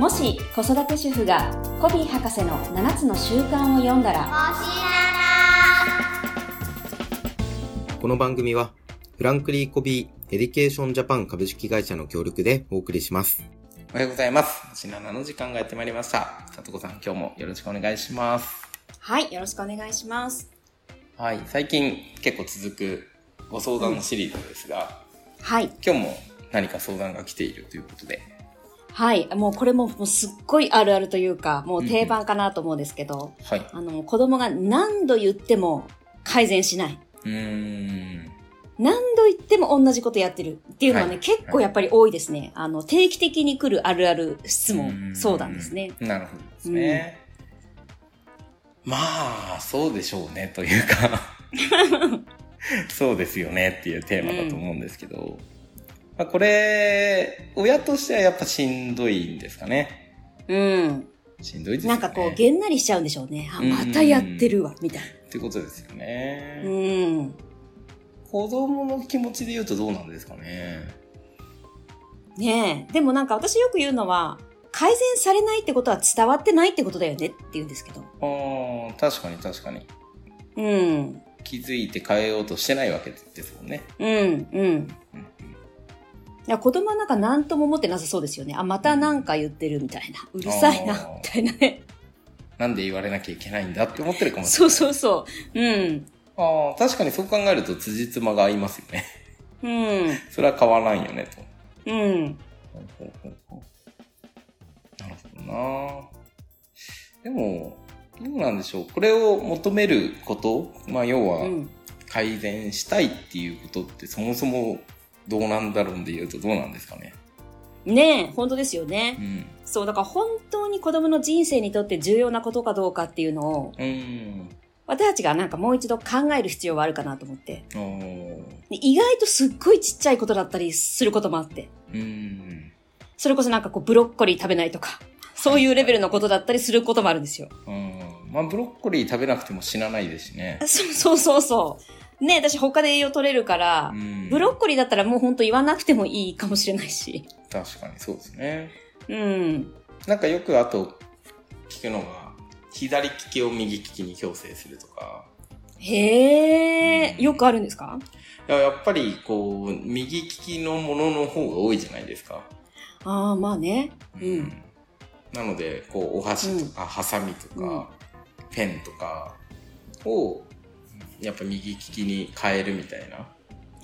もし子育て主婦がコヴィー博士の7つの習慣を読んだらこの番組は、フランクリン・コヴィー・エデュケーション・ジャパン株式会社の協力でお送りします。おはようございます。星7の時間がやってまいりました。さとこさん、今日もよろしくお願いします。はいよろしくお願いしますはい、最近結構続くご相談シリーズですが、はい今日も何か相談が来ているということで、はいもうこれももうすっごいあるあるというかもう定番かなと思うんですけど、はい。あの子供が何度言っても改善しないうーん。何度言っても同じことやってるっていうのはね、はい結構やっぱり多いですね。あの、定期的に来るあるある質問、うん相談ですね。なるほどですね。まあ、そうでしょうね、というか、そうですよねっていうテーマだと思うんですけど、まあ、これ、親としてはやっぱしんどいんですかね。うん。しんどいですよね。なんかこう、げんなりしちゃうんでしょうね。あ、うんまたやってるわ、みたいってことですよね。な。うん。子供の気持ちで言うとどうなんですかね。ねえ。でもなんか私よく言うのは、改善されないってことは伝わってないってことだよねって言うんですけど。ああ、確かに確かに。うん。気づいて変えようとしてないわけですもんね。うん、うん。うんいや子供はなんか何とも思ってなさそうですよね。あ、またなんか言ってるみたいな。うるさいなみたいなね。なんで言われなきゃいけないんだって思ってるかもしれない。そうそうそう。うん。ああ、確かにそう考えると辻褄が合いますよね。うん。それは変わらんよね、と。うん。なるほどなでも、どうなんでしょう。これを求めること、まあ要はうん。改善したいっていうことってそもそもどうなんだろうで言うとどうなんですかね。ねえ、本当ですよねう。ん。そう、だから本当に子供の人生にとって重要なことかどうかっていうのを、うん。私たちがなんかもう一度考える必要はあるかなと思って。意外とすっごいちっちゃいことだったりすることもあって。うん。それこそなんかこうブロッコリー食べないとか、そういうレベルのことだったりすることもあるんですよ。うん。まあブロッコリー食べなくても死なないですしね。そうそうそうそう。ねえ私他で栄養取れるからう、ん。ブロッコリーだったらもう本当言わなくてもいいかもしれないし。確かにそうですね。うん。なんかよくあと聞くのが、左利きを右利きに強制するとか。へえ、うんよくあるんですか？いややっぱりこう、右利きのものの方が多いじゃないですか。ああ、まあね。うん。なので、こう、お箸とか、ハサミとか、ペンとかを、やっぱ右利きに変えるみたいな。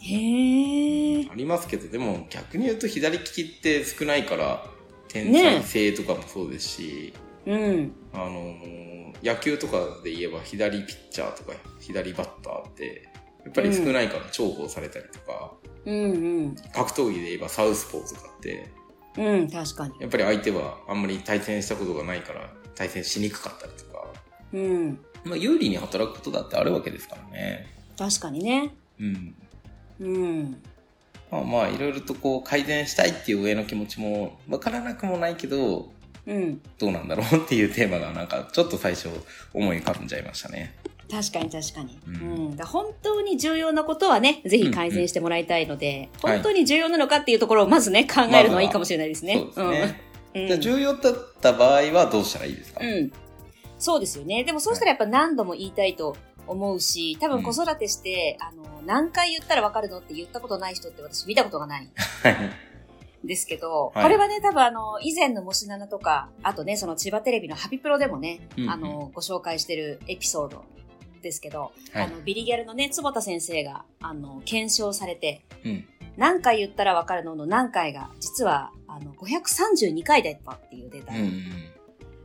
へえ。ありますけど、でも逆に言うと左利きって少ないから、天才性とかもそうですし、うん。あのー野球とかで言えば左ピッチャーとか左バッターって、やっぱり少ないから重宝されたりとか、うんうん。格闘技で言えばサウスポーとかって、うん、確かに。やっぱり相手はあんまり対戦したことがないから対戦しにくかったりとか、うん。まあ有利に働くことだってあるわけですからね。確かにね。うん。うん。まあまあいろいろとこう改善したいっていう上の気持ちもわからなくもないけど、うん。どうなんだろうっていうテーマがなんかちょっと最初思い浮かんじゃいましたね。確かに確かに。ううんん。だ本当に重要なことはね、ぜひ改善してもらいたいので、うんうん本当に重要なのかっていうところをまずね、考えるのはいいかもしれないですね。そうですね。うん。じゃあ重要だった場合はどうしたらいいですか、うん。そうですよね。でもそうしたらやっぱ何度も言いたいと思うし、多分子育てして、あの、何回言ったらわかるのって言ったことない人って私見たことがない。ですけど、はいこれはね、多分あの、以前のもしななとか、あとね、その千葉テレビのハピプロでもね、うんうんあの、ご紹介してるエピソードですけど、はいあの、ビリギャルのね、坪田先生が、あの、検証されて、うん。何回言ったらわかるのの何回が、実は、あの、532回だったっていうデータが、うんうん。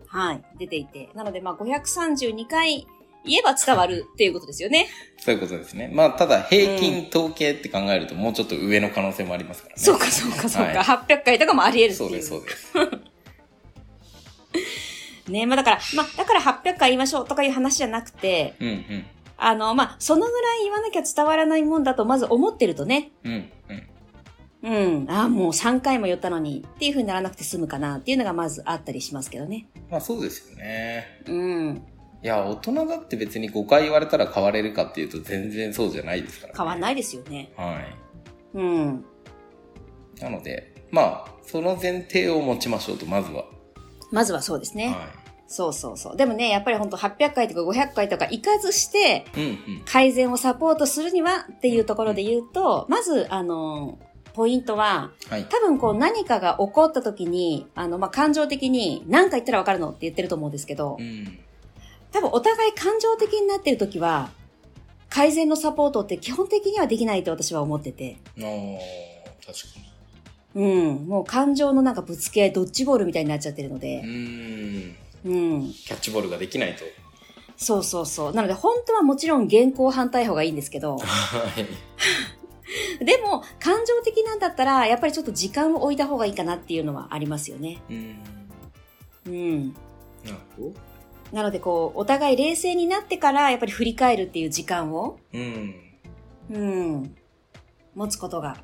はい、出ていて。なので、まあ、532回言えば伝わるっていうことですよね。そういうことですね。まあ、ただ平均統計って考えるともうちょっと上の可能性もありますからね。そうか、そうか、そうか。はい800回とかもあり得る。そうです、そうです。ね、まあだから、まあだから800回言いましょうとかいう話じゃなくて、うんうん。あの、まあそのぐらい言わなきゃ伝わらないもんだとまず思ってるとね、うんうん。うん、ああ、もう3回も言ったのにっていう風にならなくて済むかなっていうのがまずあったりしますけどね。まあそうですよね。うん。いや、大人だって別に5回言われたら変われるかっていうと全然そうじゃないですから、ね。変わんないですよね。はい。うん。なので、まあ、その前提を持ちましょうと、まずは。まずはそうですね。はそうそうそう。でもね、やっぱり本当800回とか500回とか行かずして、い。うんうん。改善をサポートするにはっていうところで言うと、まず、あの、ポイントは、はい。多分こう何かが起こった時に、あの、まあ、感情的に何か言ったらわかるの？って言ってると思うんですけどう、ん。多分お互い感情的になってる時は、改善のサポートって基本的にはできないと私は思ってて。あー確かうん。もう感情のなんかぶつけ合い、ドッジボールみたいになっちゃってるのに。でう。ん。うん。キャッチボールができないと。そうそうそう。なので本当はもちろん現行反対方がいいんですけど、はい。でも感情的なんだったら、やっぱりちょっと時間を置いた方がいいかなっていうのはありますよね。うん。うん。なるほど。なのでこう、お互い冷静になってから、やっぱり振り返るっていう時間を、うん。うん、持つことが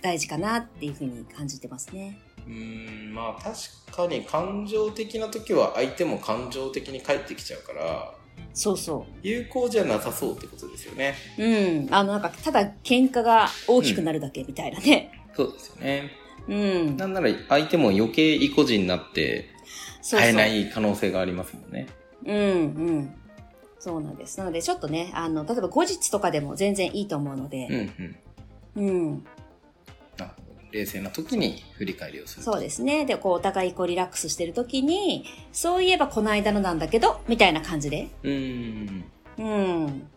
大事かなっていうふうに感じてますね。うん、まあ確かに感情的な時は相手も感情的に返ってきちゃうから、そうそ有効じゃなさそうってことですよね。う。うん。あの、なんか、ただ喧嘩が大きくなるだけみたいなね。そうですよね。うん。なんなら相手も余計意固地になって会えない可能性がありますもんね。うん、うん。そうなんです。なので、ちょっとね、あの、例えば後日とかでも全然いいと思うのうんで、うん。うん。なるほど冷静な時に振り返りをすると。そうですね。で、こう、お互いこうリラックスしてる時に、そういえばこの間のなんだけど、みたいな感じで。うん。うん。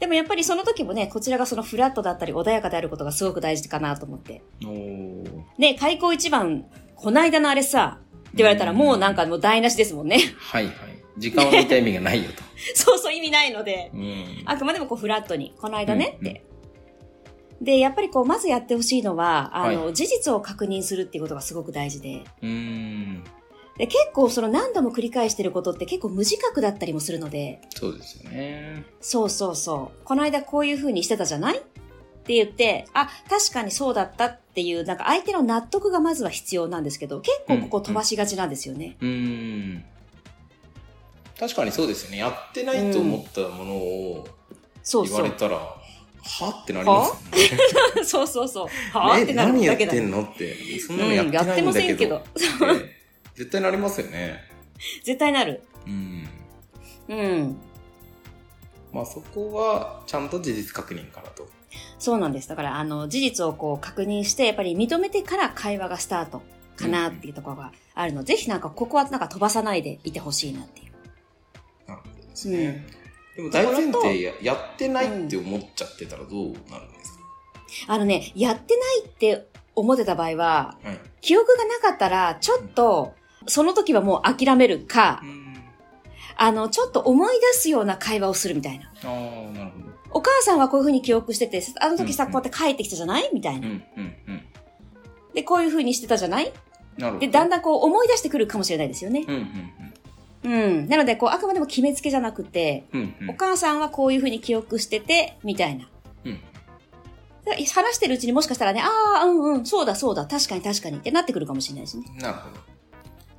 でもやっぱりその時もね、こちらがそのフラットだったり穏やかであることがすごく大事かなと思って。おーね、開口一番、この間のあれさ、って言われたらもうなんかもう台無しですもんね。はいはい。時間を見た意味がないよと。そうそう意味ないので。うん。あくまでもこうフラットに、この間ねうんって。で、やっぱりこう、まずやってほしいのは、あの、は事実を確認するっていうことがすごく大事で。うん。で、結構その何度も繰り返してることって結構無自覚だったりもするので、そうですよね。そうそうそう。この間こういう風にしてたじゃない？って言って、あ、確かにそうだったっていう、なんか相手の納得がまずは必要なんですけど、結構ここ飛ばしがちなんですよね。うん。確かにそうですよね。やってないと思ったものをそうそう。言われたら、は？ってなりますよね。そうそうそう。は？ってなる何やって。んのって。そんなのやってないんだけど。うんやってませんけど絶対なりますよね。絶対なる。うん。うん。まあそこは、ちゃんと事実確認からと。そうなんです。だから、あの、事実をこう確認して、やっぱり認めてから会話がスタートかなっていうところがあるので、ぜひなんかここはなんか飛ばさないでいてほしいなっていう。なるほどですね。うん。でも大前提ややってないって思っちゃってたらどうなるんですあのね、やってないって思ってた場合は、かはい。記憶がなかったら、ちょっと、その時はもう諦めるかう、ん。あの、ちょっと思い出すような会話をするみたいな。ああ、なるほど。お母さんはこういう風に記憶してて、あの時さ、うんこうやって帰ってきたじゃない？みたいな。うん、うん、うん。で、こういう風にしてたじゃない？なるほど。で、だんだんこう思い出してくるかもしれないですよね。うん、うん、うん。なので、こう、あくまでも決めつけじゃなくて、うん。うん、うんお母さんはこういう風に記憶してて、みたいな。うん。で話してるうちにもしかしたらね、ああ、うんうん、そうだそうだ、確かに確かにってなってくるかもしれないしね。なるほど。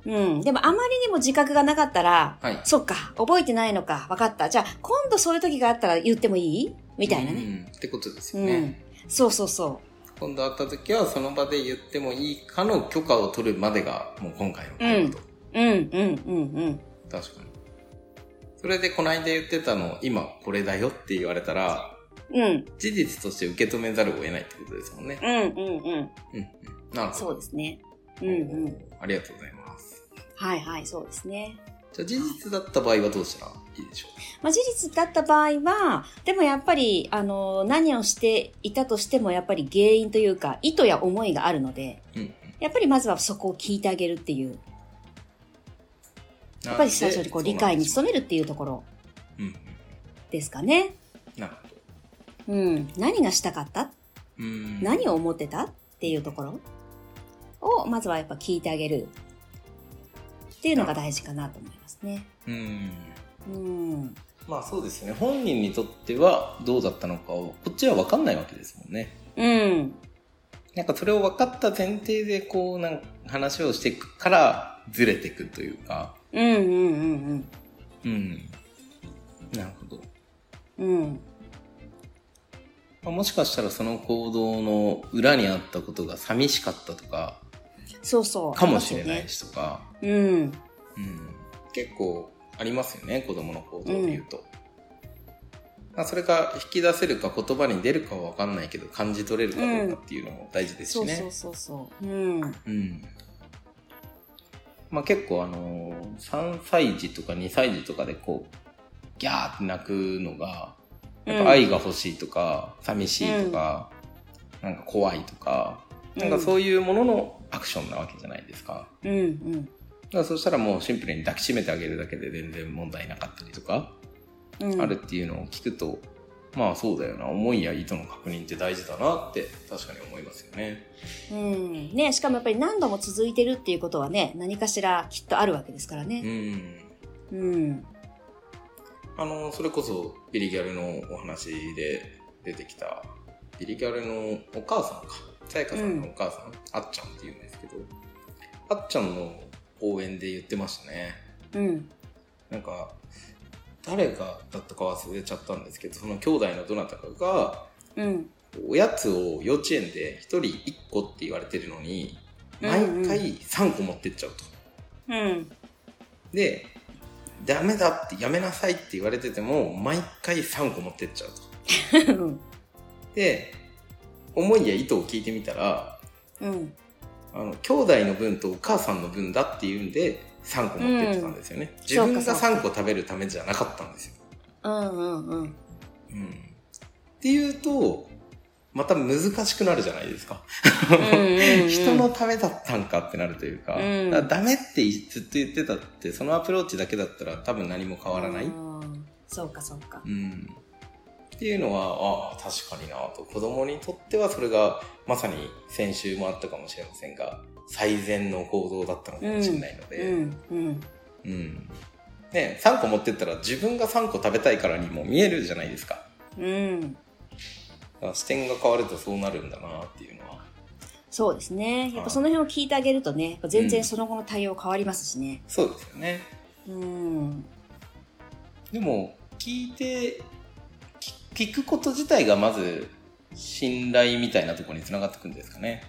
うん。でもあまりにも自覚がなかったら、はい。そっか、覚えてないのか、わかった。じゃあ、今度そういう時があったら言ってもいい？みたいなね。うん。ってことですうん。よね。そうそうそ今度会った時はその場で言ってもいいかの許可を取るまでがもう今回の会話と。う。うん、うん、うん、うん。確かに。それでこの間言ってたの今これだよって言われたら、うん、事実として受け止めざるを得ないってことですもんね。うん、うん、うん。うん、うん。なるほど。そうですね。うん、うん。ありがとうございます。はい、はい、そうですね。じゃあ事実だった場合はどうしたらいいでしょまあ、事実だった場合は、でもやっぱり、あの、何をしていたとしても、やっぱり原因というか、意図や思いがあるので、う。うん。やっぱりまずはそこを聞いてあげるっていう、やっぱり最初にこう理解に努めるっていうところ。ですかね。うん。なるほど。うん。何がしたかった？うん。何を思ってた？っていうところを、まずはやっぱ聞いてあげるっていうのが大事かなと思いますね。うん。うん。まあそうですね。本人にとってはどうだったのかを、こっちは分かんないわけですもんね。うん。なんかそれを分かった前提でこう、なんか話をしていくからずれていくというか。うんうんうんうん。なるほど。うん。もしかしたらその行動の裏にあったことが寂しかったとか、そうそう。かもしれないしとか。うん。うん。結構ありますよね、子供の行動で言うと。まあ、それが引き出せるか言葉に出るかはわかんないけど、感じ取れるかどうかっていうのも大事ですしね。そうそうそうそう。うん。うん。まあ結構あのー、3歳児とか2歳児とかでこう、ギャーって泣くのが、やっぱ愛が欲しいとか、寂しいとか、なんか怖いとか、なんかそういうもののアクションなわけじゃないですか。うんうん。だからそしたらもうシンプルに抱きしめてあげるだけで全然問題なかったりとか、うん、あるっていうのを聞くと、まあそうだよな、思いや意図の確認って大事だなって確かに思いますよね。うん。ねしかもやっぱり何度も続いてるっていうことはね、何かしらきっとあるわけですからうね。ん。うん。あの、それこそビリギャルのお話で出てきた、ビリギャルのお母さんか。さやかさんのお母さん、あっちゃんって言うんですけど、あっちゃんの講演で言ってましたね。うん。なんか、誰がだったか忘れちゃったんですけど、その兄弟のどなたかが、うん。おやつを幼稚園で一人一個って言われてるのに、毎回3個持ってっちゃうと。うん。で、ダメだってやめなさいって言われてても、毎回3個持ってっちゃうと。うん。で、思いや意図を聞いてみたら、うん。あの、兄弟の分とお母さんの分だっていうんで、3個持ってってたんですよね。ん自分がそうかそう3個食べるためじゃなかったんですよ。うんうんうん。うん。っていうと、また難しくなるじゃないですか。うん人のためだったんかってなるというか、うんだからダメってずっと言ってたって、そのアプローチだけだったら多分何も変わらない。うんそうかそうかう。ん。っていうのは、ああ、確かになと。子供にとってはそれが、まさに先週もあったかもしれませんが、最善の行動だったのかもしれないので、うんうん。うん。ね、3個持ってったら自分が3個食べたいからにも見えるじゃないですか。うん。視点が変わるとそうなるんだなっていうのは。そうですね。やっぱその辺を聞いてあげるとね、全然その後の対応変わりますしね。そうですよね。うん。でも、聞いて、き聞くこと自体がまず、信頼みたいなところにつながってくんですかね。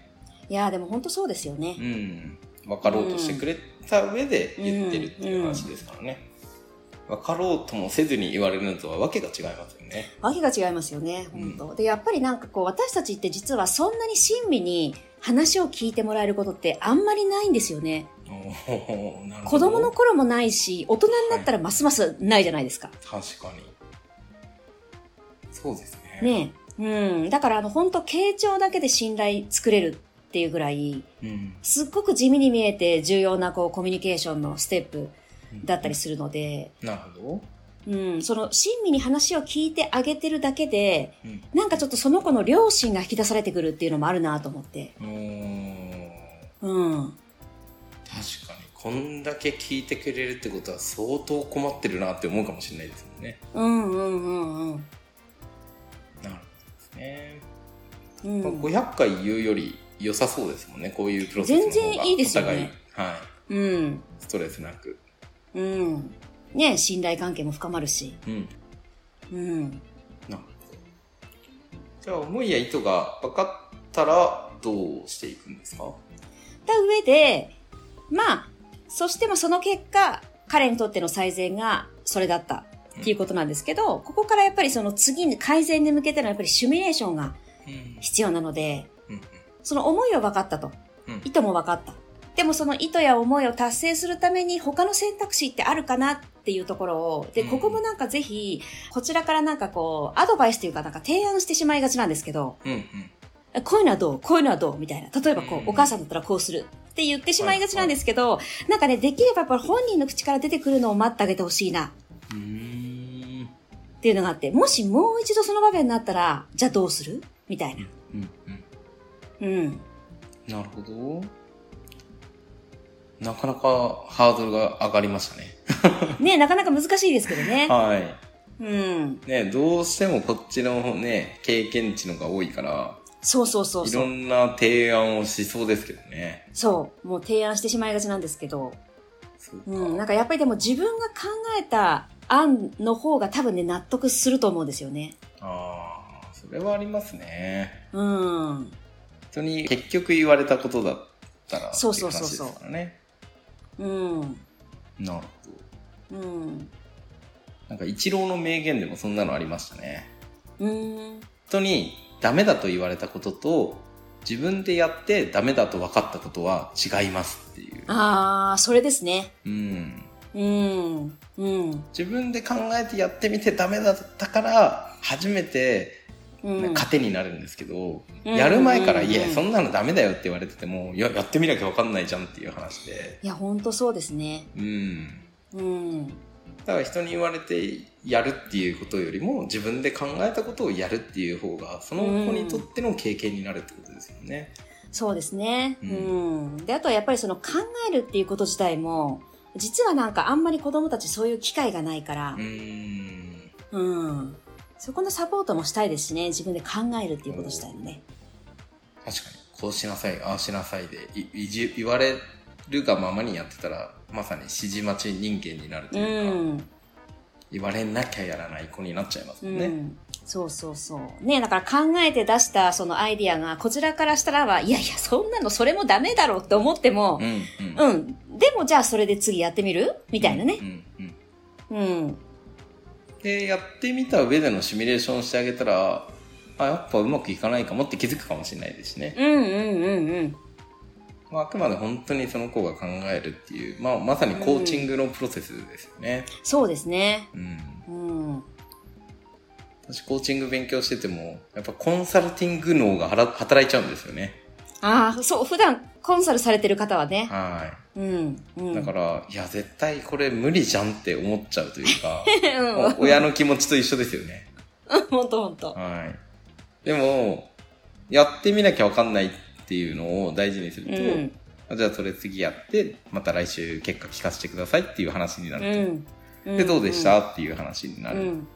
いやーでも本当そうですよねう。ん。分かろうとしてくれた上で言ってるっていう話ですからね。分かろうともせずに言われるのとはわけが違いますよね。わけが違いますよね、本当、で、やっぱりなんかこう、私たちって実はそんなに親身に話を聞いてもらえることってあんまりないんですよね。子ど供の頃もないし、大人になったらますますないじゃないですか。確かに。そうですね。ねえ。うん。だからあの、本当傾聴だけで信頼作れるっていうぐらい、うん。すっごく地味に見えて重要なこう、コミュニケーションのステップだったりするので、なるほうん、その親身に話を聞いてあげてるだけで、ど。うん。なんかちょっとその子の良心が引き出されてくるっていうのもあるなと思って。うーんうん。確かに。こんだけ聞いてくれるってことは相当困ってるなって思うかもしれないですもんね。うんうんうんうん。なるほどですね。うんまあ500回言うより良さそうですもんね。こういうプロセスの方が全然いいですよねお互い、はい。うん。ストレスなく。うん。ね信頼関係も深まるし。うん。うん。なるほど。じゃあ、思いや意図が分かったら、どうしていくんですか？た上で、まあ、そしてもその結果、彼にとっての最善がそれだったっていうことなんですけど、ここからやっぱりその次に改善に向けてのやっぱりシミュレーションがうん。必要なので、うん。その思いは分かったと。うん意図も分かった。でもその意図や思いを達成するために他の選択肢ってあるかなっていうところを、で、うんここもなんかぜひ、こちらからなんかこう、アドバイスというかなんか提案してしまいがちなんですけど、うん。うん。こういうのはどうこういうのはどうみたいな。例えばこう、うんお母さんだったらこうする。って言ってしまいがちなんですけど、なんかね、できればやっぱり本人の口から出てくるのを待ってあげてほしいな。うーん。っていうのがあって、もしもう一度その場面になったら、じゃあどうする？みたいな。うん。うん。うん。なるほど。なかなかハードルが上がりましたね。ねなかなか難しいですけどね。はい。うん。ねどうしてもこっちのね、経験値のが多いから、そうそうそういろ。んな提案をしそうですけどね。そう。もう提案してしまいがちなんですけど。そうか。うん。なんかやっぱりでも自分が考えた案の方が多分ね、納得すると思うんですよね。ああ、それはありますね。うん。人に結局言われたことだったら、そうそうそうそうね。うん。なるほど。うん。なんか、一郎の名言でもそんなのありましたね。うん。人にダメだと言われたことと、自分でやってダメだと分かったことは違いますっていう。ああ、それですね。うん。うん。うん。自分で考えてやってみてダメだったから、初めてうん。糧になるんですけど、うんやる前から、うんいや、そんなのダメだよって言われてても、いや、やってみなきゃ分かんないじゃんっていう話で。いや、ほんとそうですね。うん。うん。だから人に言われてやるっていうことよりも自分で考えたことをやるっていう方がその子にとっての経験になるってことですよね。そうですね。ううんん。で、あとはやっぱりその考えるっていうこと自体も、実はなんかあんまり子供たちそういう機会がないからう、ーん。うん。そこのサポートもしたいですしね、自分で考えるっていうこと自体もね。確かに。こうしなさい、ああしなさいで、いいじ言われるがままにやってたら、まさに指示待ち人間になるとういうか、ん。言われなきゃやらない子になっちゃいますうもんね。ん。そうそうそう。ねだから考えて出したそのアイディアが、こちらからしたらは、いやいや、そんなのそれもダメだろうって思ってもう、ん、うん。うん。でもじゃあそれで次やってみる？みたいなねう。ん、うん。うん。で、やってみた上でのシミュレーションしてあげたら、あ、やっぱうまくいかないかもって気づくかもしれないですしね。うんうんうんうん。まあ、あくまで本当にその子が考えるっていう、まあ、まさにコーチングのプロセスですよね。そうですね。うん。うん。私、コーチング勉強してても、やっぱコンサルティング脳がはら働いちゃうんですよね。ああ、そう、普段コンサルされてる方はね。はうん。うい。ん。だから、いや、絶対これ無理じゃんって思っちゃうというか、う親の気持ちと一緒ですよね。ほんとほんと。はい。でも、やってみなきゃわかんないっていうのを大事にすると、うん。あじゃあそれ次やって、また来週結果聞かせてくださいっていう話になうるん。と。で、どうでした、っていう話になる。うん。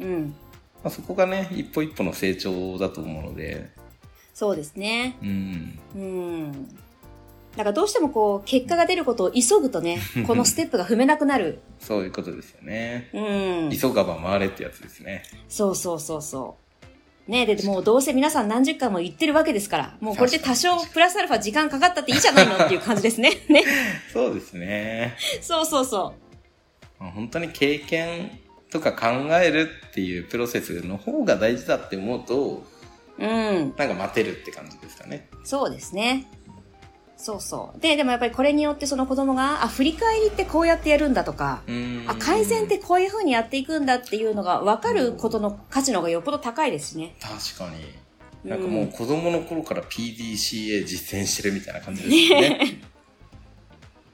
うん。まあ、そこがね、一歩一歩の成長だと思うので、そうですね。うん。うん。だからどうしてもこう、結果が出ることを急ぐとね、このステップが踏めなくなる。そういうことですよね。うん。急がば回れってやつですね。そうそうそうそう。ねで、もうどうせ皆さん何十回も言ってるわけですから、もうこれで多少プラスアルファ時間かかったっていいじゃないのっていう感じですね。ね。そうですね。そうそうそまあ本当に経験とか考えるっていうプロセスの方が大事だって思うと、う。うん。なんか待てるって感じですかね。そうですね。そうそう。で、でもやっぱりこれによってその子供が、あ、振り返りってこうやってやるんだとか、うんあ、改善ってこういう風にやっていくんだっていうのが分かることの価値の方がよっぽど高いですしね。確かに。うんなんかもう子供の頃から PDCA 実践してるみたいな感じですよね。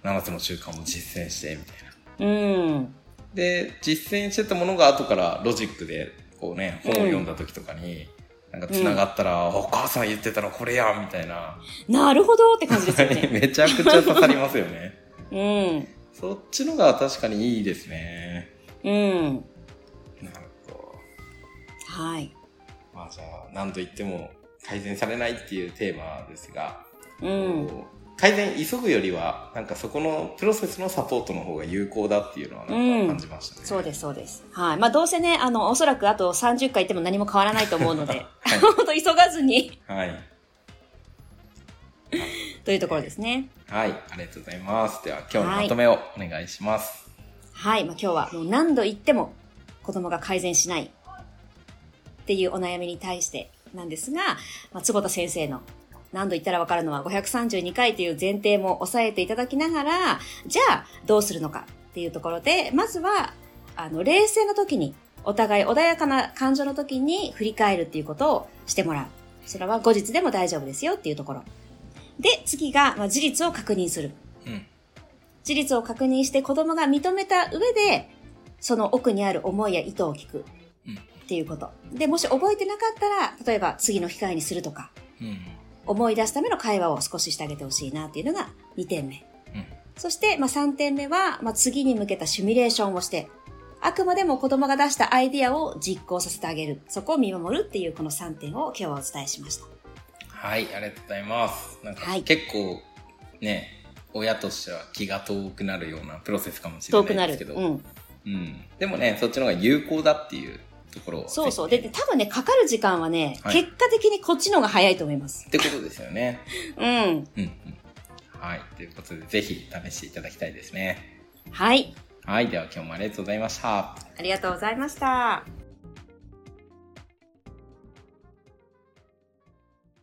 7つの習慣も実践してみたいな。うん。で、実践してたものが後からロジックで、こうね、本を読んだ時とかに、なんか繋がったら、お母さん言ってたのこれやみたいな。なるほどって感じですよね。めちゃくちゃ刺さりますよね。うん。そっちのが確かにいいですね。うん。なるほど。はい。まあじゃあ、何と言っても改善されないっていうテーマですが、うん。改善急ぐよりは、なんかそこのプロセスのサポートの方が有効だっていうのはなんか感じましたね。そうです、そうです。はい。まあ、どうせね、あの、おそらくあと30回行っても何も変わらないと思うので、はい 本当急がずに、はい。というところですね。はい。ありがとうございます。では今日のまとめをお願いします。はい。まあ、今日はもう何度言っても子供が改善しないっていうお悩みに対してなんですが、まあ、坪田先生の何度言ったらわかるのは532回という前提も押さえていただきながら、じゃあどうするのかっていうところで、まずは、あの、冷静な時に、お互い穏やかな感情の時に振り返るっていうことをしてもらう。それは後日でも大丈夫ですよっていうところ。で、次が、まあ、事実を確認する。うん。事実を確認して子供が認めた上で、その奥にある思いや意図を聞く。うんっていうこと。で、もし覚えてなかったら、例えば次の機会にするとか、うん。思い出すための会話を少ししてあげてほしいなっていうのが2点目。うん。そして、まあ、3点目は、まあ、次に向けたシミュレーションをして、あくまでも子供が出したアイディアを実行させてあげる。そこを見守るっていうこの3点を今日はお伝えしました。はい、ありがとうございます。なんかはい結構ね、親としては気が遠くなるようなプロセスかもしれ遠くないる。なですけど、うん。うん。でもね、そっちの方が有効だっていうところを。そうそう。で、で多分ね、かかる時間はね、はい結果的にこっちの方が早いと思います。ってことですよね。うん。うん、うん。はい。ということで、ぜひ試していただきたいですね。はい。はい。では今日もありがとうございました。ありがとうございました。